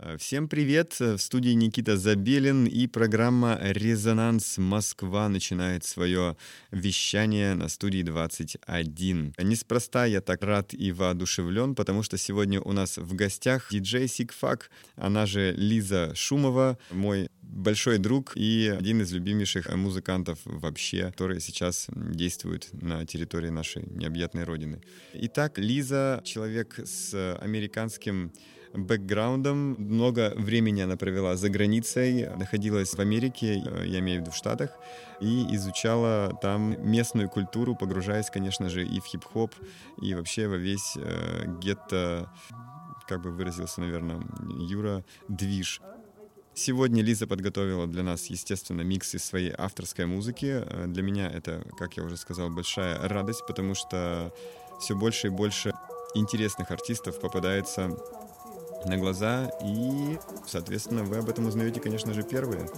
Э, всем привет! В студии Никита Забелин и программа «Резонанс Москва» начинает свое вещание на студии 21. Неспроста я так рад и воодушевлен, потому что сегодня у нас в гостях диджей Сикфак, она же Лиза Шумова, мой большой друг и один из любимейших музыкантов вообще, которые сейчас действуют на территории нашей необъятной родины. Итак, Лиза — человек с американским бэкграундом. Много времени она провела за границей, находилась в Америке, э, я имею в виду в Штатах, и изучала там местную культуру, погружаясь, конечно же, и в хип-хоп, и вообще во весь э, гетто, как бы выразился, наверное, Юра, движ. Сегодня Лиза подготовила для нас, естественно, микс из своей авторской музыки. Э, для меня это, как я уже сказал, большая радость, потому что все больше и больше интересных артистов попадается на глаза, и, соответственно, вы об этом узнаете, конечно же, первые.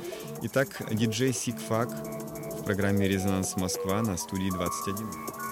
Итак, диджей Сикфак в программе «Резонанс Москва» на студии 21.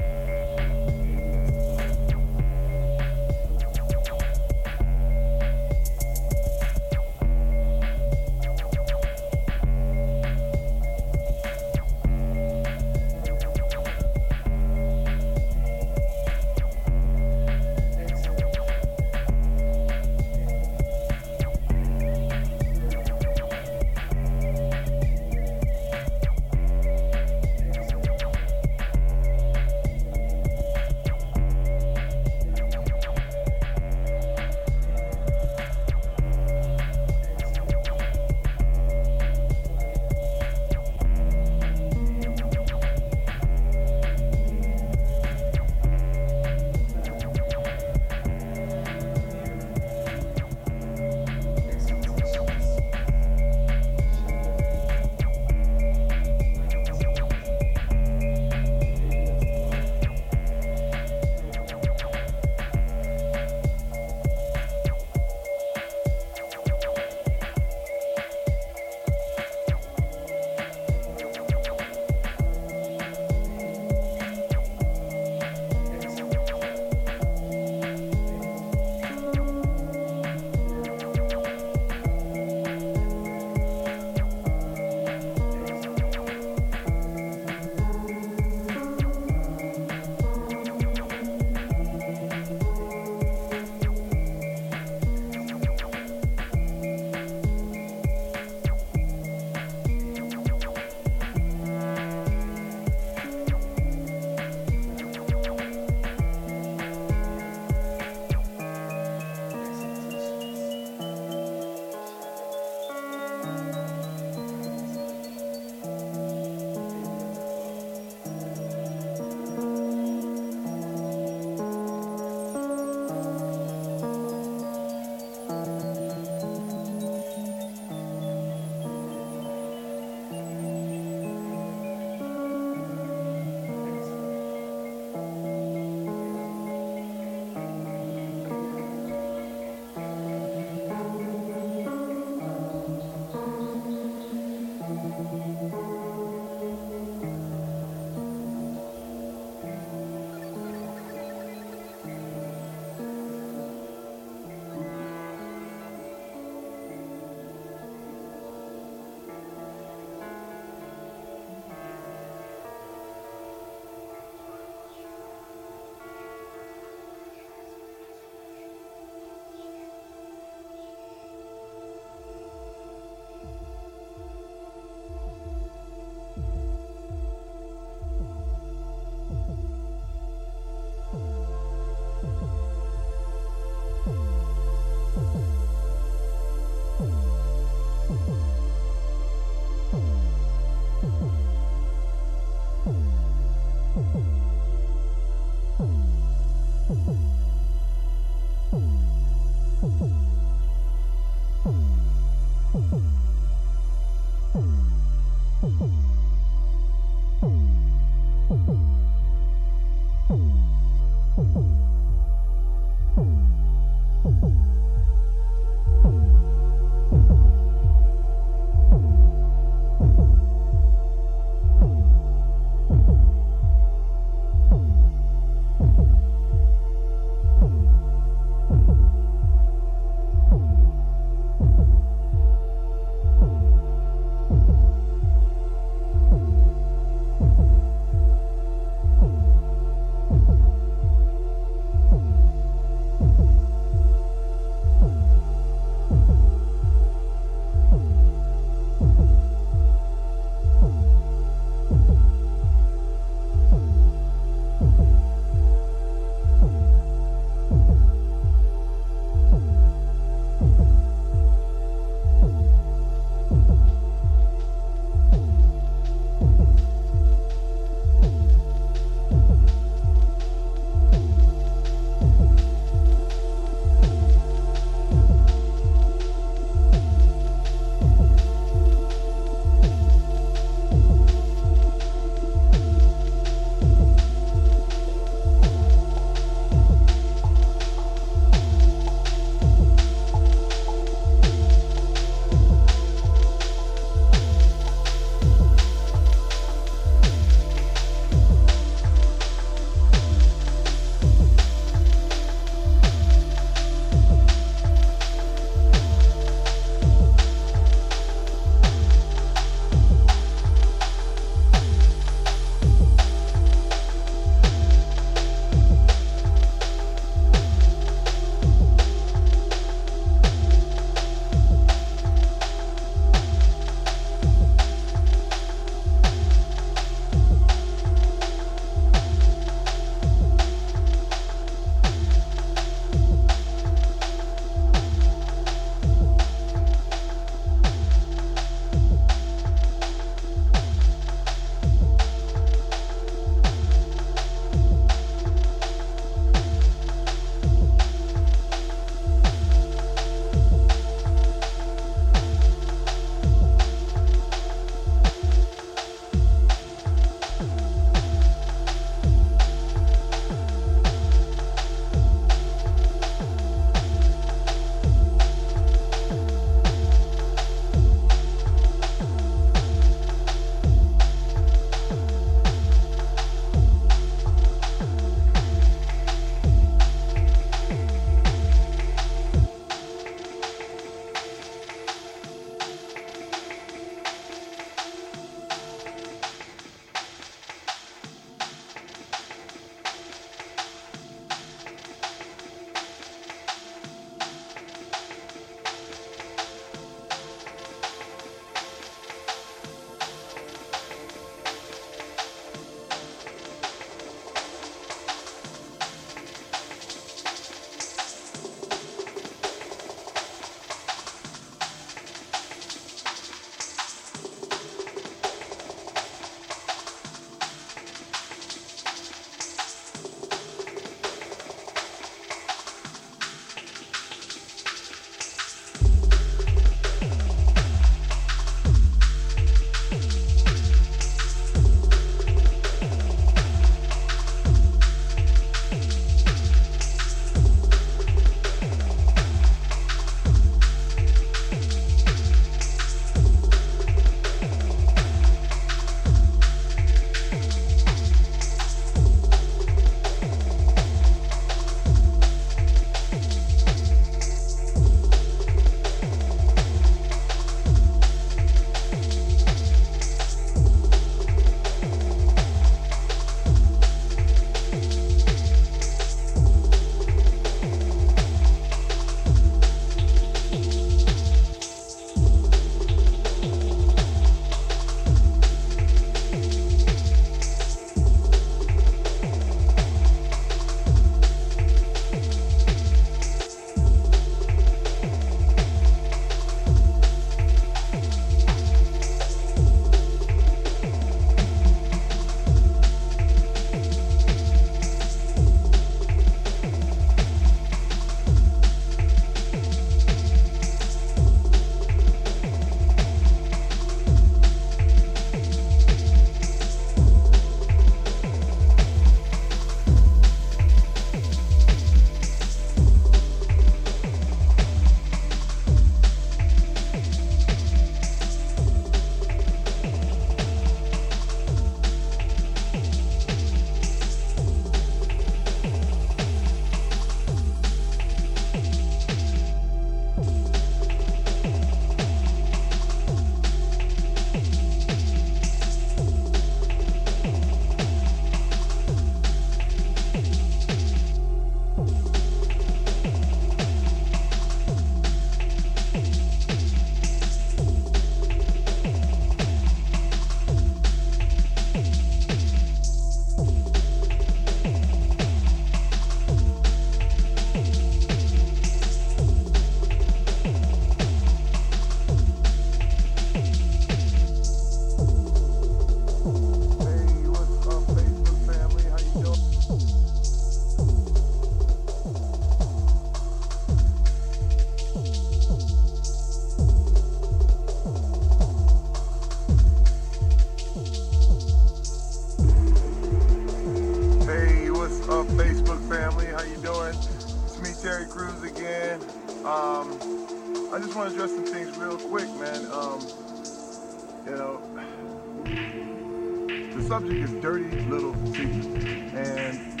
Subject is dirty little secrets, and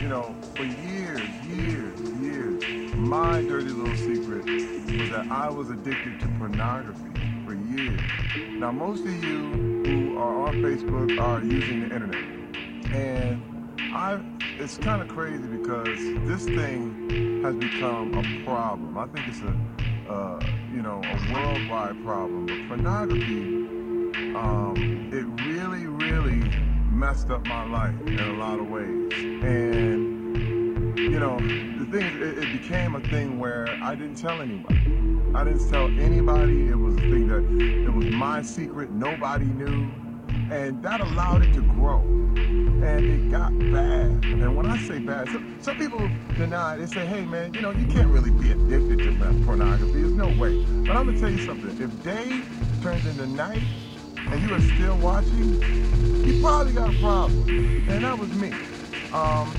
you know, for years, years, years, my dirty little secret was that I was addicted to pornography for years. Now, most of you who are on Facebook are using the internet, and I, it's kind of crazy because this thing has become a problem. I think it's a, uh, you know, a worldwide problem. But pornography, um, messed up my life in a lot of ways. And, you know, the thing, it, it became a thing where I didn't tell anybody. I didn't tell anybody. It was a thing that, it was my secret. Nobody knew. And that allowed it to grow. And it got bad. And when I say bad, some, some people deny, they say, hey man, you know, you can't really be addicted to pornography. There's no way. But I'm gonna tell you something. If day turns into night, and you are still watching, you probably got a problem. And that was me. Um,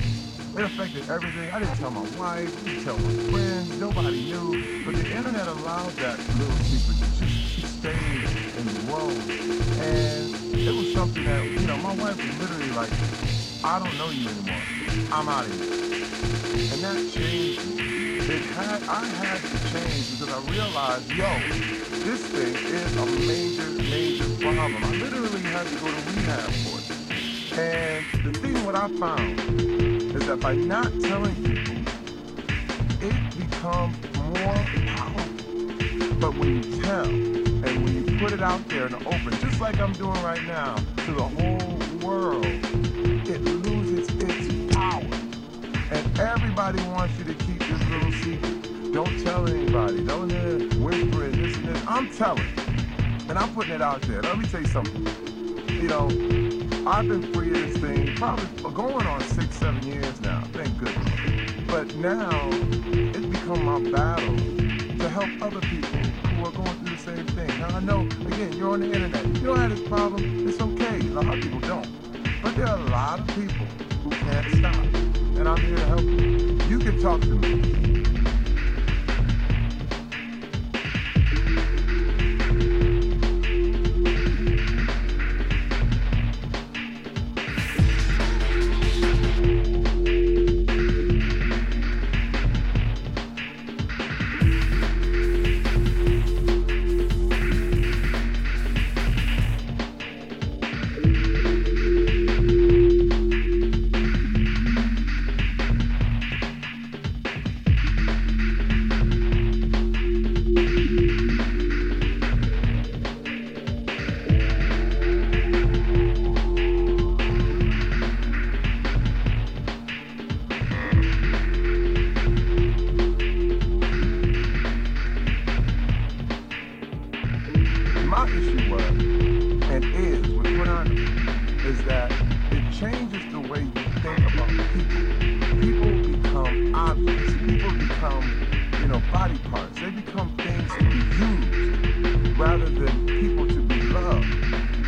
it affected everything. I didn't tell my wife, I didn't tell my friends, nobody knew. But the internet allowed that little secret to keep staying and grow. And it was something that, you know, my wife was literally like, I don't know you anymore. I'm out of here. And that changed me. It had, I had to change because I realized, yo, this thing is a major, major problem. I literally had to go to rehab for it. And the thing what I found is that by not telling people, it becomes more powerful. But when you tell and when you put it out there in the open, just like I'm doing right now, to the whole world, it everybody wants you to keep this little secret. Don't tell anybody. Don't uh, whisper it, this and this. I'm telling. And I'm putting it out there. Let me tell you something. You know, I've been free of this thing probably going on six, seven years now. Thank goodness. But now, it's become my battle to help other people who are going through the same thing. Now, I know, again, you're on the internet. You don't have this problem. It's okay. A lot of people don't. But there are a lot of people who can't stop. And I'm here to help you. You can talk to me. used rather than people to be loved.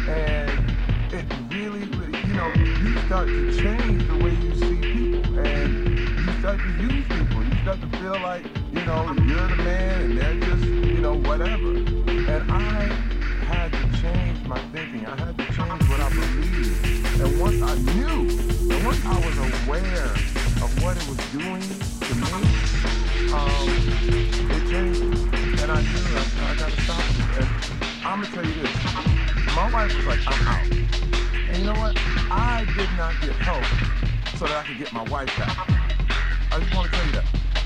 And it really, really, you know, you start to change the way you see people and you start to use people. You start to feel like, you know, you're the man and they're just, you know, whatever. And I had to change my thinking. I had to change what I believed. And once I knew, and once I was aware of what it was doing to me, um, it changed and I do. I, I gotta stop it. And I'm gonna tell you this. My wife was like, I'm out. And you know what? I did not get help so that I could get my wife back. I just want to tell you that.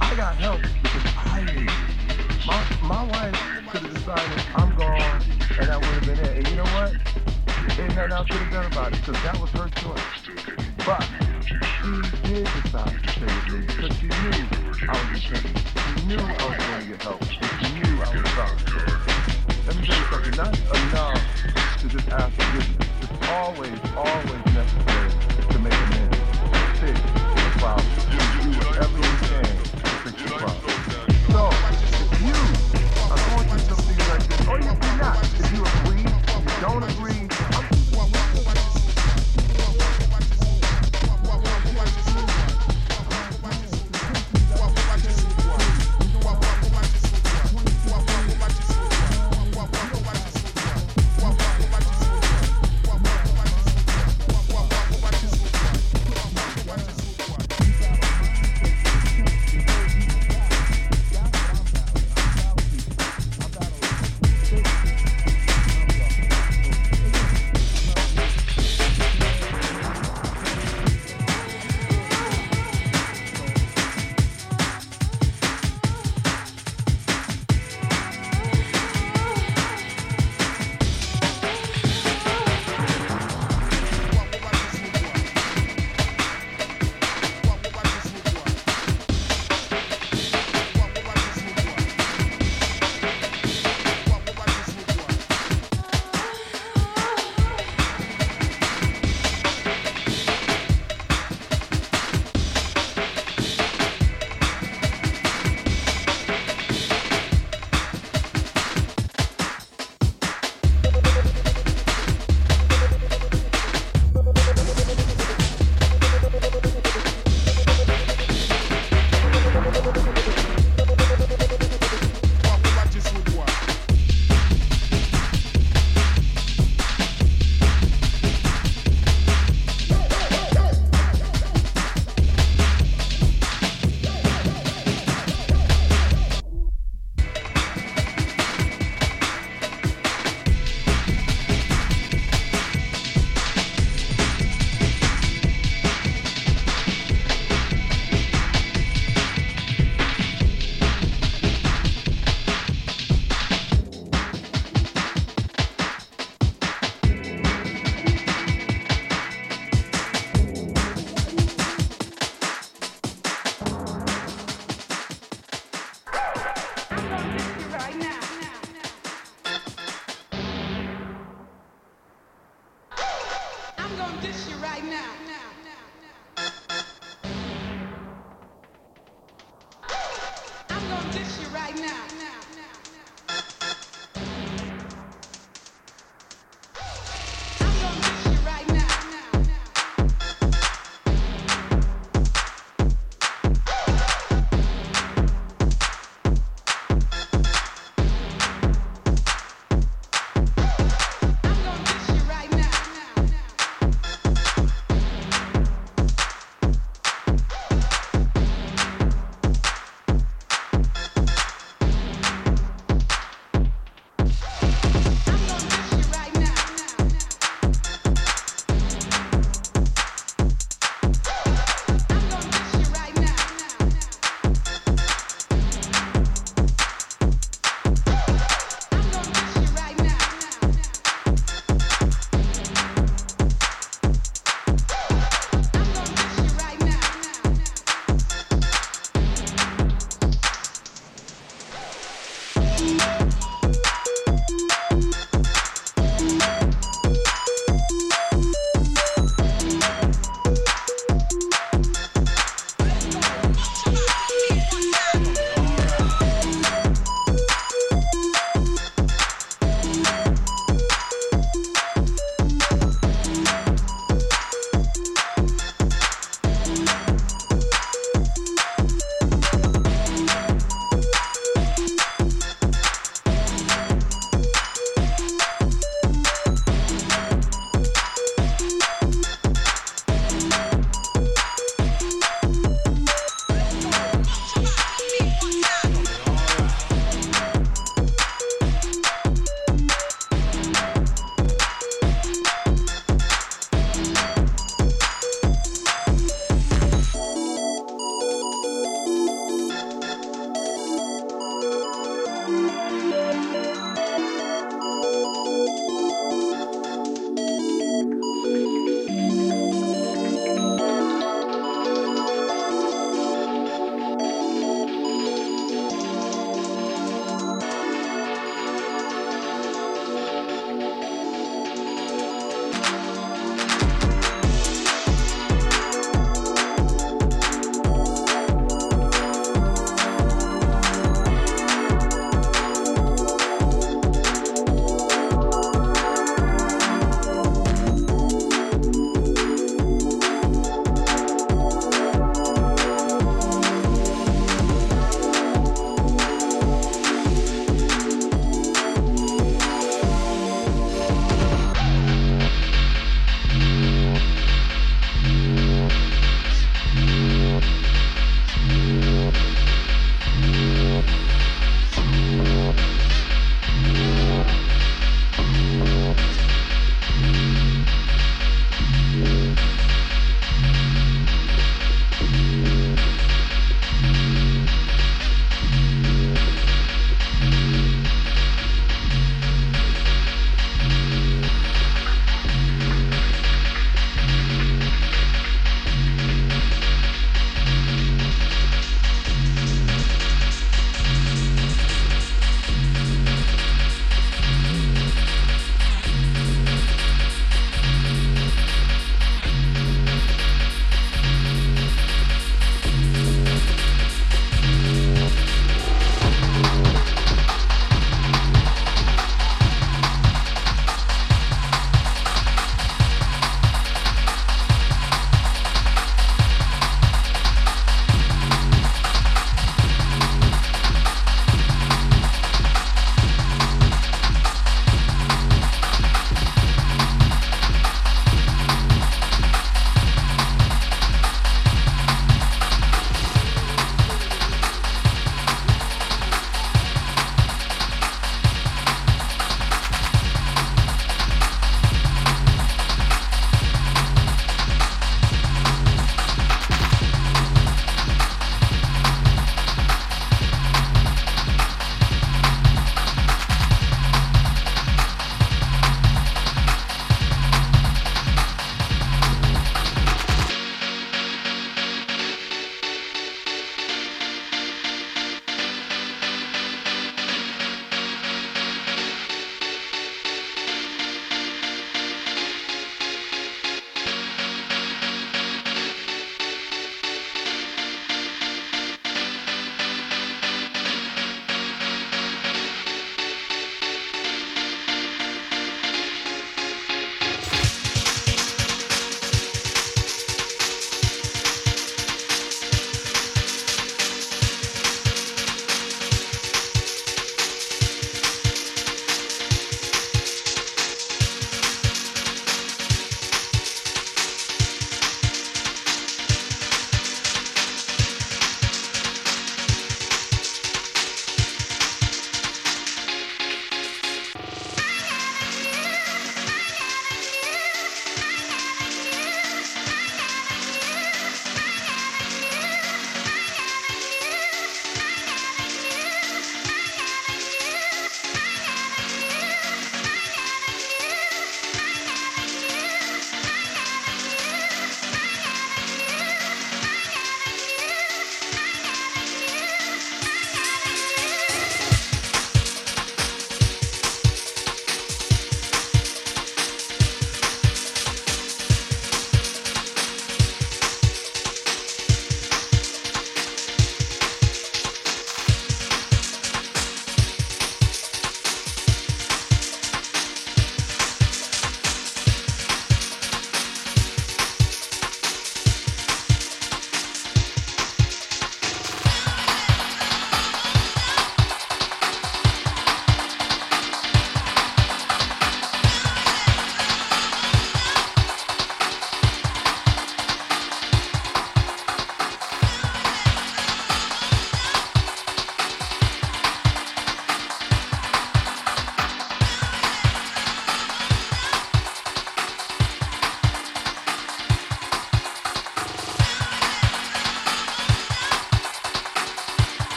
I got help because I needed my, my wife could have decided I'm gone and that would have been it. And you know what? Ain't nothing I could have done about it because that was her choice. But she did decide to stay with me because she knew I was in knew I was going to get help. I knew I not enough to just ask forgiveness. It's always, always necessary to make amends, fix the problem, do whatever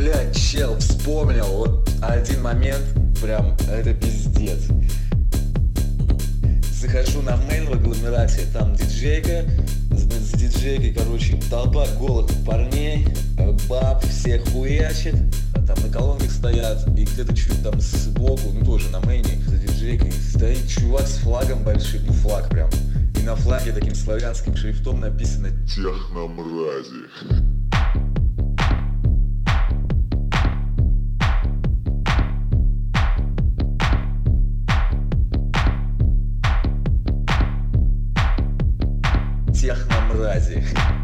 блядь, чел, вспомнил. Вот один момент, прям, это пиздец. Захожу на мейл в агломерации, там диджейка, с диджейкой, короче, толпа голых парней, баб, все хуячит, а там на колонках стоят, и где-то чуть там сбоку, ну тоже на мейне, за диджейкой, стоит чувак с флагом большим, ну флаг прям, и на флаге таким славянским шрифтом написано «Техномрази». prazer.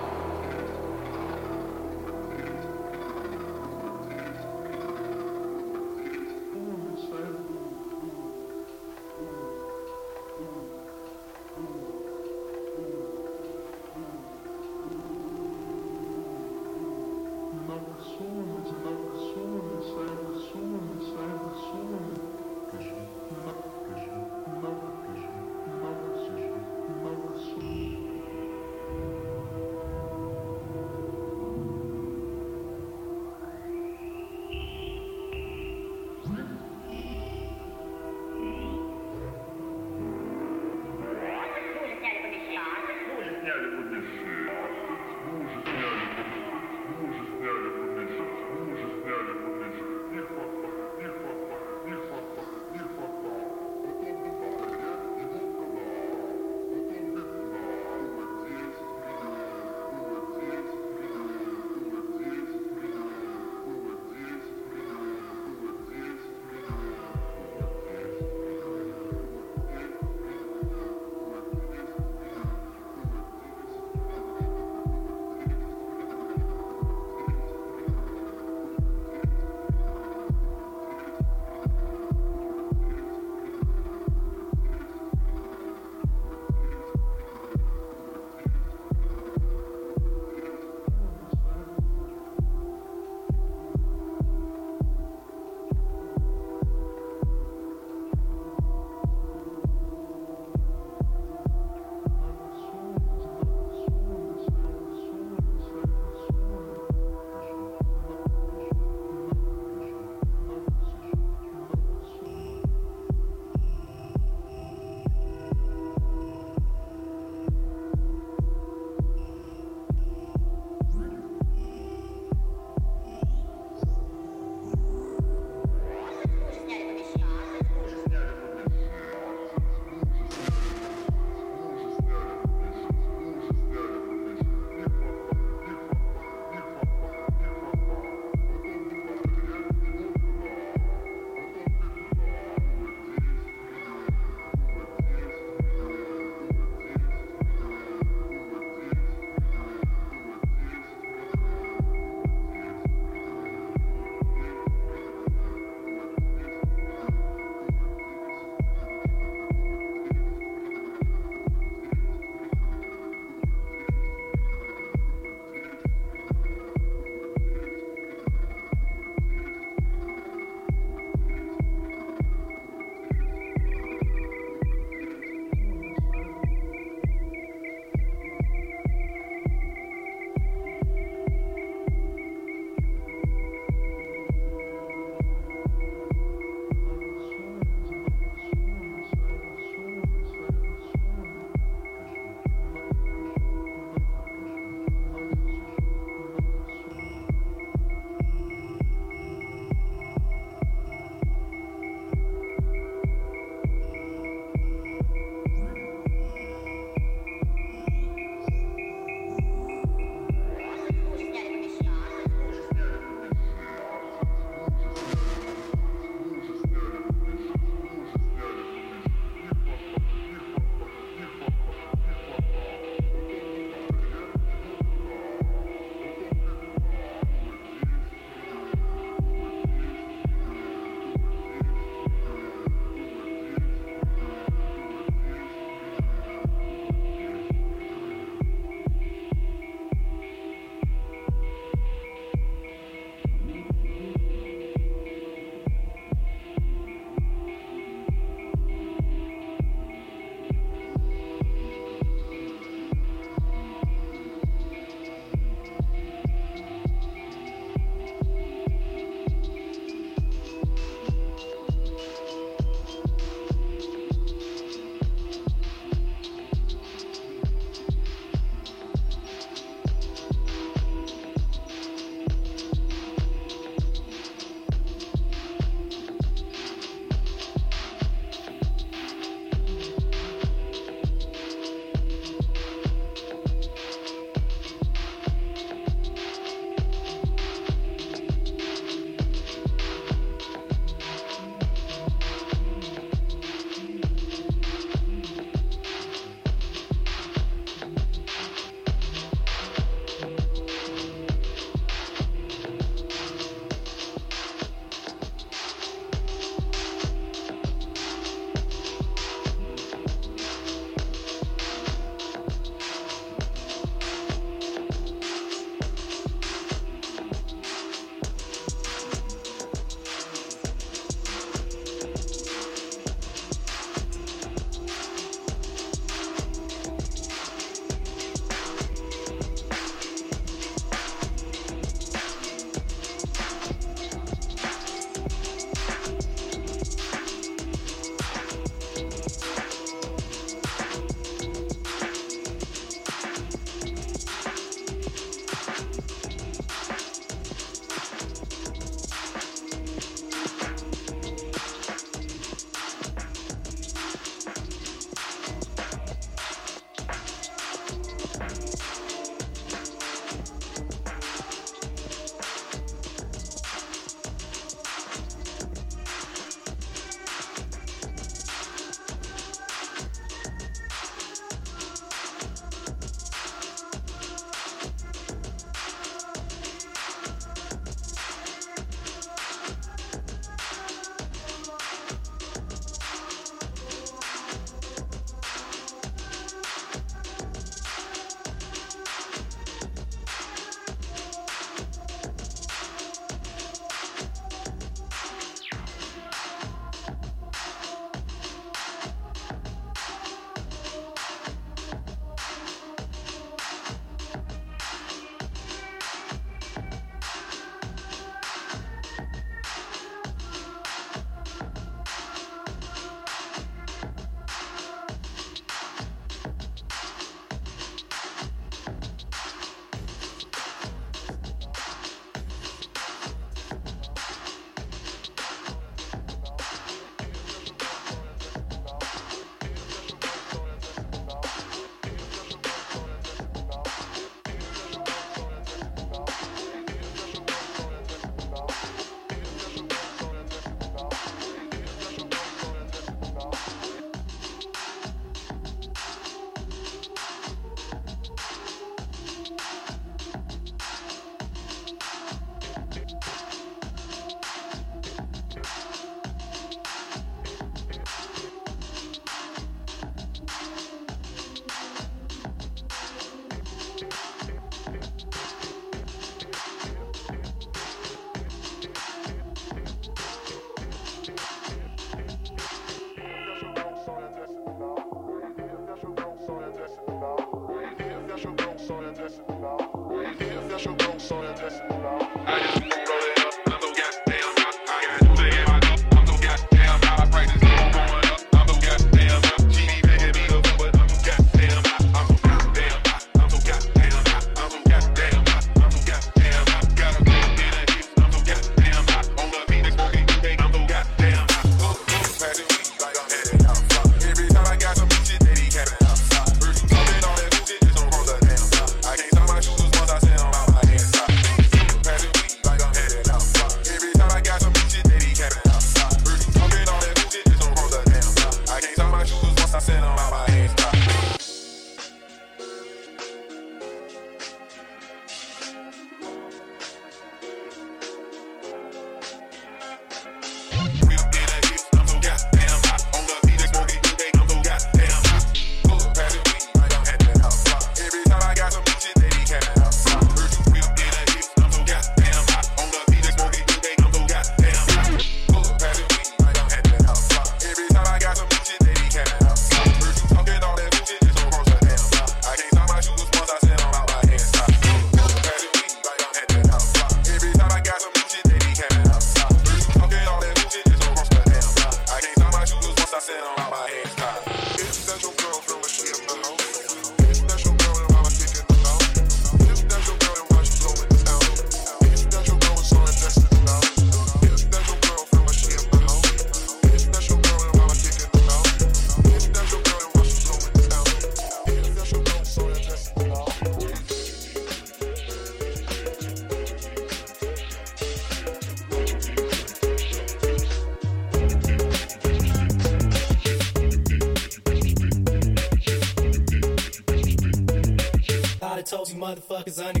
motherfuckers on the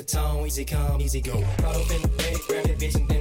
the tone, easy come, easy go. Caught up in the bed, grab that bitch and then